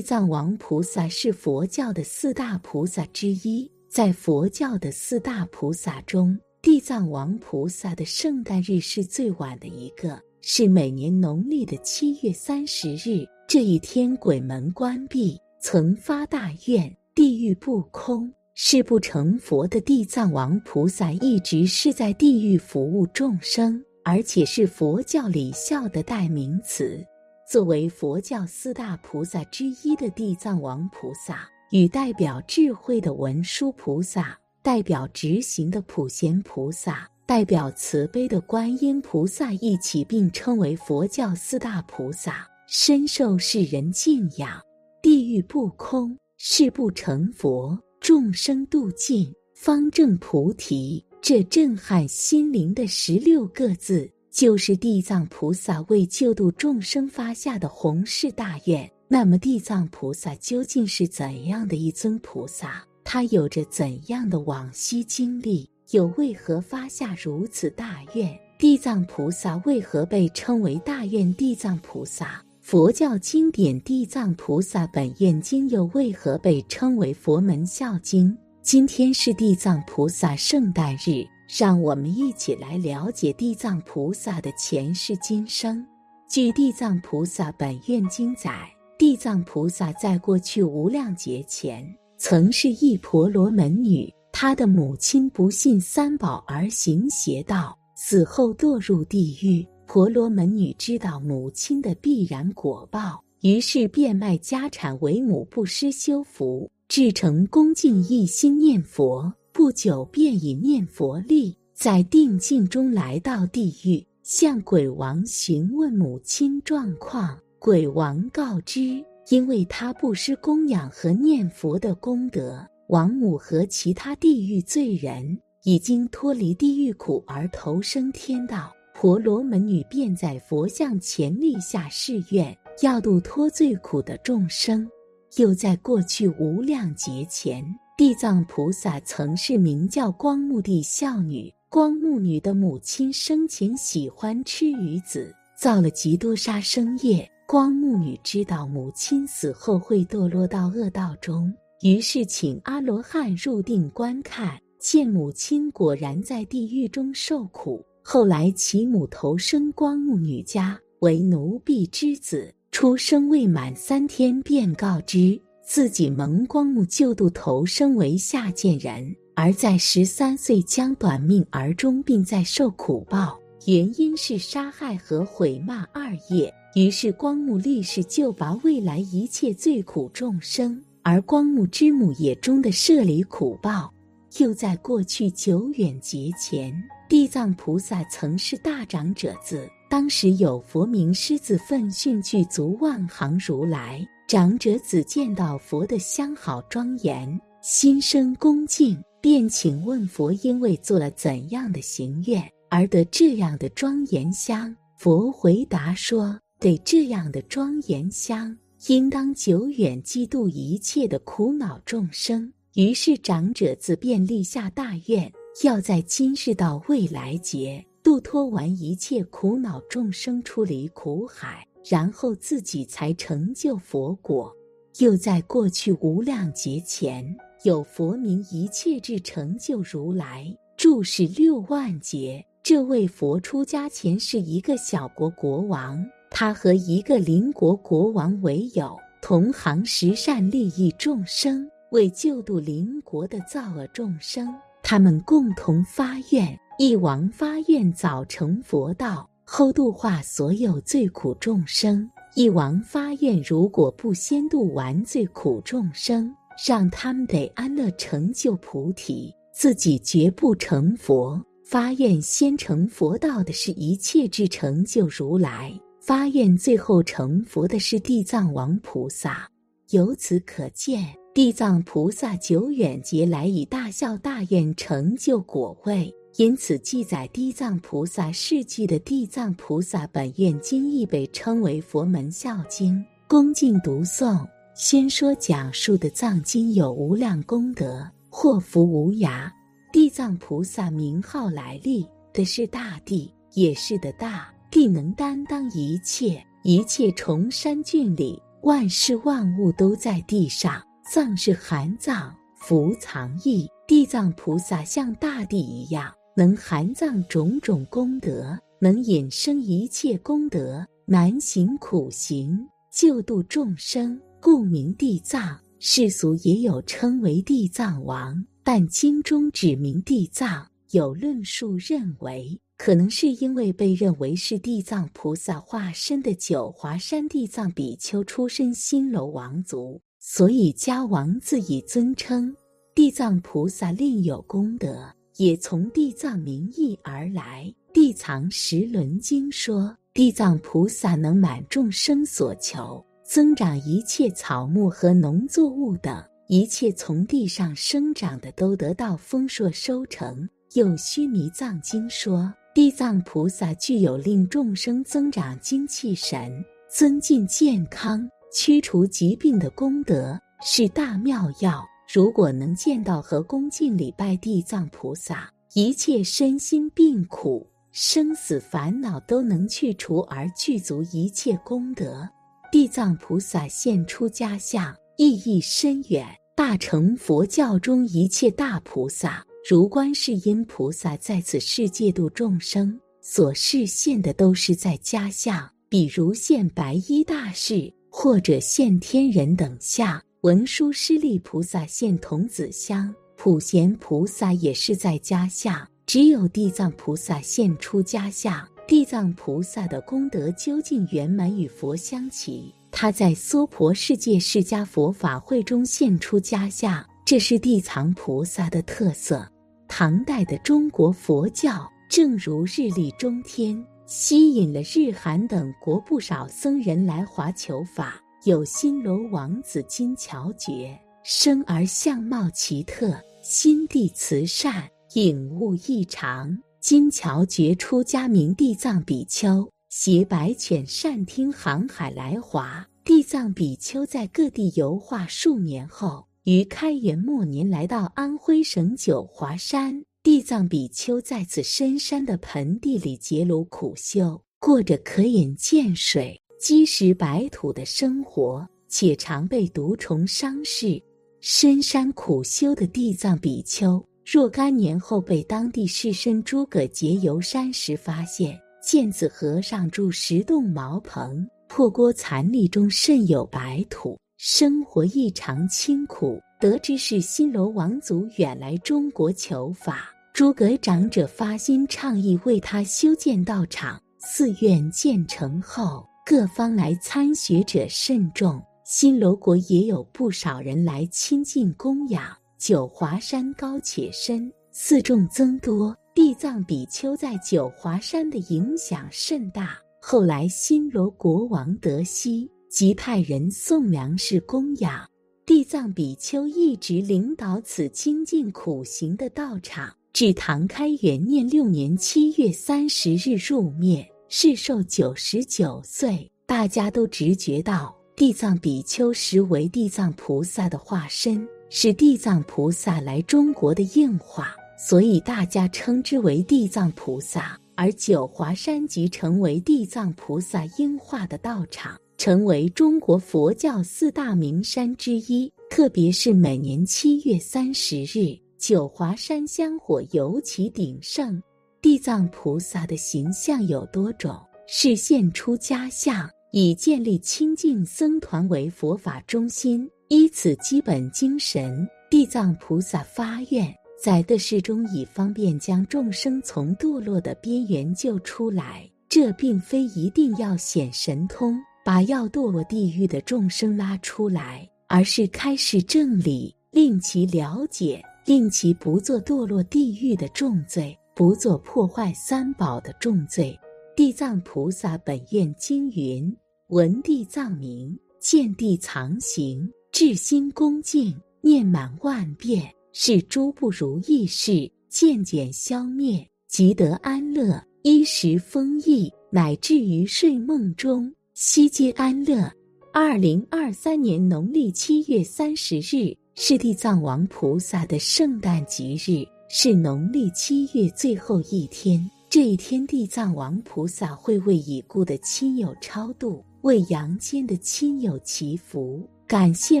地藏王菩萨是佛教的四大菩萨之一，在佛教的四大菩萨中，地藏王菩萨的圣诞日是最晚的一个，是每年农历的七月三十日。这一天，鬼门关闭，曾发大愿，地狱不空。誓不成佛的地藏王菩萨一直是在地狱服务众生，而且是佛教礼孝的代名词。作为佛教四大菩萨之一的地藏王菩萨，与代表智慧的文殊菩萨、代表执行的普贤菩萨、代表慈悲的观音菩萨一起并称为佛教四大菩萨，深受世人敬仰。地狱不空，誓不成佛。众生度尽，方正菩提。这震撼心灵的十六个字，就是地藏菩萨为救度众生发下的宏誓大愿。那么，地藏菩萨究竟是怎样的一尊菩萨？他有着怎样的往昔经历？又为何发下如此大愿？地藏菩萨为何被称为大愿地藏菩萨？佛教经典《地藏菩萨本愿经》又为何被称为佛门孝经？今天是地藏菩萨圣诞日，让我们一起来了解地藏菩萨的前世今生。据《地藏菩萨本愿经》载，地藏菩萨在过去无量劫前，曾是一婆罗门女，她的母亲不信三宝而行邪道，死后堕入地狱。婆罗门女知道母亲的必然果报，于是变卖家产为母布施修福，至诚恭敬一心念佛。不久便以念佛力，在定境中来到地狱，向鬼王询问母亲状况。鬼王告知，因为他布施供养和念佛的功德，王母和其他地狱罪人已经脱离地狱苦而投生天道。婆罗门女便在佛像前立下誓愿，要度脱罪苦的众生。又在过去无量劫前，地藏菩萨曾是名叫光目的孝女。光目女的母亲生前喜欢吃鱼子，造了极多杀生业。光目女知道母亲死后会堕落到恶道中，于是请阿罗汉入定观看，见母亲果然在地狱中受苦。后来，其母投生光目女家为奴婢之子，出生未满三天，便告知自己蒙光目救度，投生为下贱人，而在十三岁将短命而终，并在受苦报，原因是杀害和毁骂二业。于是，光目立誓救拔未来一切罪苦众生，而光目之母也终的舍离苦报。又在过去久远劫前。地藏菩萨曾是大长者子，当时有佛名狮子奋训具足万行如来。长者子见到佛的相好庄严，心生恭敬，便请问佛：因为做了怎样的行愿而得这样的庄严香？佛回答说：得这样的庄严香，应当久远嫉妒一切的苦恼众生。于是长者子便立下大愿。要在今世到未来劫度脱完一切苦恼众生出离苦海，然后自己才成就佛果。又在过去无量劫前，有佛名一切智成就如来，住世六万劫。这位佛出家前是一个小国国王，他和一个邻国国王为友，同行十善利益众生，为救度邻国的造恶众生。他们共同发愿：一王发愿早成佛道，后度化所有最苦众生；一王发愿，如果不先度完最苦众生，让他们得安乐成就菩提，自己绝不成佛。发愿先成佛道的是一切智成就如来，发愿最后成佛的是地藏王菩萨。由此可见。地藏菩萨久远劫来以大孝大愿成就果位，因此记载地藏菩萨事迹的《地藏菩萨本愿经》亦被称为佛门孝经。恭敬读诵，先说讲述的藏经有无量功德，祸福无涯。地藏菩萨名号来历的是大地，也是的大地能担当一切，一切崇山峻岭。万事万物都在地上，藏是含藏，福藏意。地藏菩萨像大地一样，能含藏种种功德，能引生一切功德，难行苦行，救度众生，故名地藏。世俗也有称为地藏王，但经中指明地藏。有论述认为，可能是因为被认为是地藏菩萨化身的九华山地藏比丘出身新楼王族，所以加王字以尊称。地藏菩萨另有功德，也从地藏名义而来。《地藏十轮经》说，地藏菩萨能满众生所求，增长一切草木和农作物等一切从地上生长的，都得到丰硕收成。又《须弥藏经》说，地藏菩萨具有令众生增长精气神、增进健康、驱除疾病的功德，是大妙药。如果能见到和恭敬礼拜地藏菩萨，一切身心病苦、生死烦恼都能去除，而具足一切功德。地藏菩萨现出家相，意义深远。大乘佛教中一切大菩萨，如观世音菩萨在此世界度众生，所示现的都是在家相，比如现白衣大士，或者现天人等相。文殊师利菩萨现童子香，普贤菩萨也是在家相，只有地藏菩萨现出家相。地藏菩萨的功德究竟圆满与佛相齐，他在娑婆世界释迦佛法会中现出家相，这是地藏菩萨的特色。唐代的中国佛教正如日丽中天，吸引了日韩等国不少僧人来华求法。有新罗王子金乔觉，生而相貌奇特，心地慈善，颖悟异常。金乔觉出家名地藏比丘，携白犬善听航海来华。地藏比丘在各地游化数年后，于开元末年来到安徽省九华山。地藏比丘在此深山的盆地里结庐苦修，过着可饮涧水。积食白土的生活，且常被毒虫伤势。深山苦修的地藏比丘，若干年后被当地士绅诸葛节游山时发现，见此和尚住石洞茅棚，破锅残砾中甚有白土，生活异常清苦。得知是新罗王族远来中国求法，诸葛长者发心倡议为他修建道场。寺院建成后。各方来参学者甚众，新罗国也有不少人来亲近供养。九华山高且深，寺众增多，地藏比丘在九华山的影响甚大。后来新罗国王德熙即派人送粮食供养地藏比丘，一直领导此精进苦行的道场，至唐开元年六年七月三十日入灭。世寿九十九岁，大家都直觉到地藏比丘实为地藏菩萨的化身，是地藏菩萨来中国的应化，所以大家称之为地藏菩萨。而九华山即成为地藏菩萨应化的道场，成为中国佛教四大名山之一。特别是每年七月三十日，九华山香火尤其鼎盛。地藏菩萨的形象有多种，是现出家相，以建立清净僧团为佛法中心。依此基本精神，地藏菩萨发愿，在的世中以方便将众生从堕落的边缘救出来。这并非一定要显神通，把要堕落地狱的众生拉出来，而是开示正理，令其了解，令其不做堕落地狱的重罪。不做破坏三宝的重罪。地藏菩萨本愿经云：闻地藏名，见地藏形，至心恭敬，念满万遍，是诸不如意事渐渐消灭，即得安乐，衣食丰溢，乃至于睡梦中悉皆安乐。二零二三年农历七月三十日是地藏王菩萨的圣诞吉日。是农历七月最后一天，这一天地藏王菩萨会为已故的亲友超度，为阳间的亲友祈福，感谢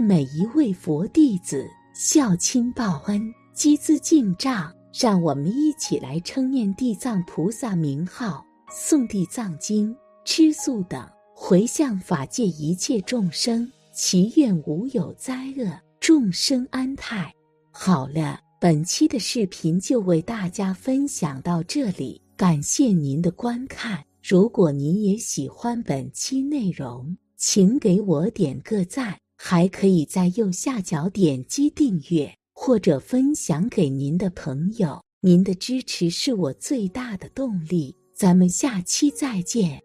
每一位佛弟子孝亲报恩、积资进账。让我们一起来称念地藏菩萨名号，诵地藏经，吃素等，回向法界一切众生，祈愿无有灾厄，众生安泰。好了，本期的视频就为大家分享到这里，感谢您的观看。如果您也喜欢本期内容，请给我点个赞，还可以在右下角点击订阅或者分享给您的朋友。您的支持是我最大的动力。咱们下期再见。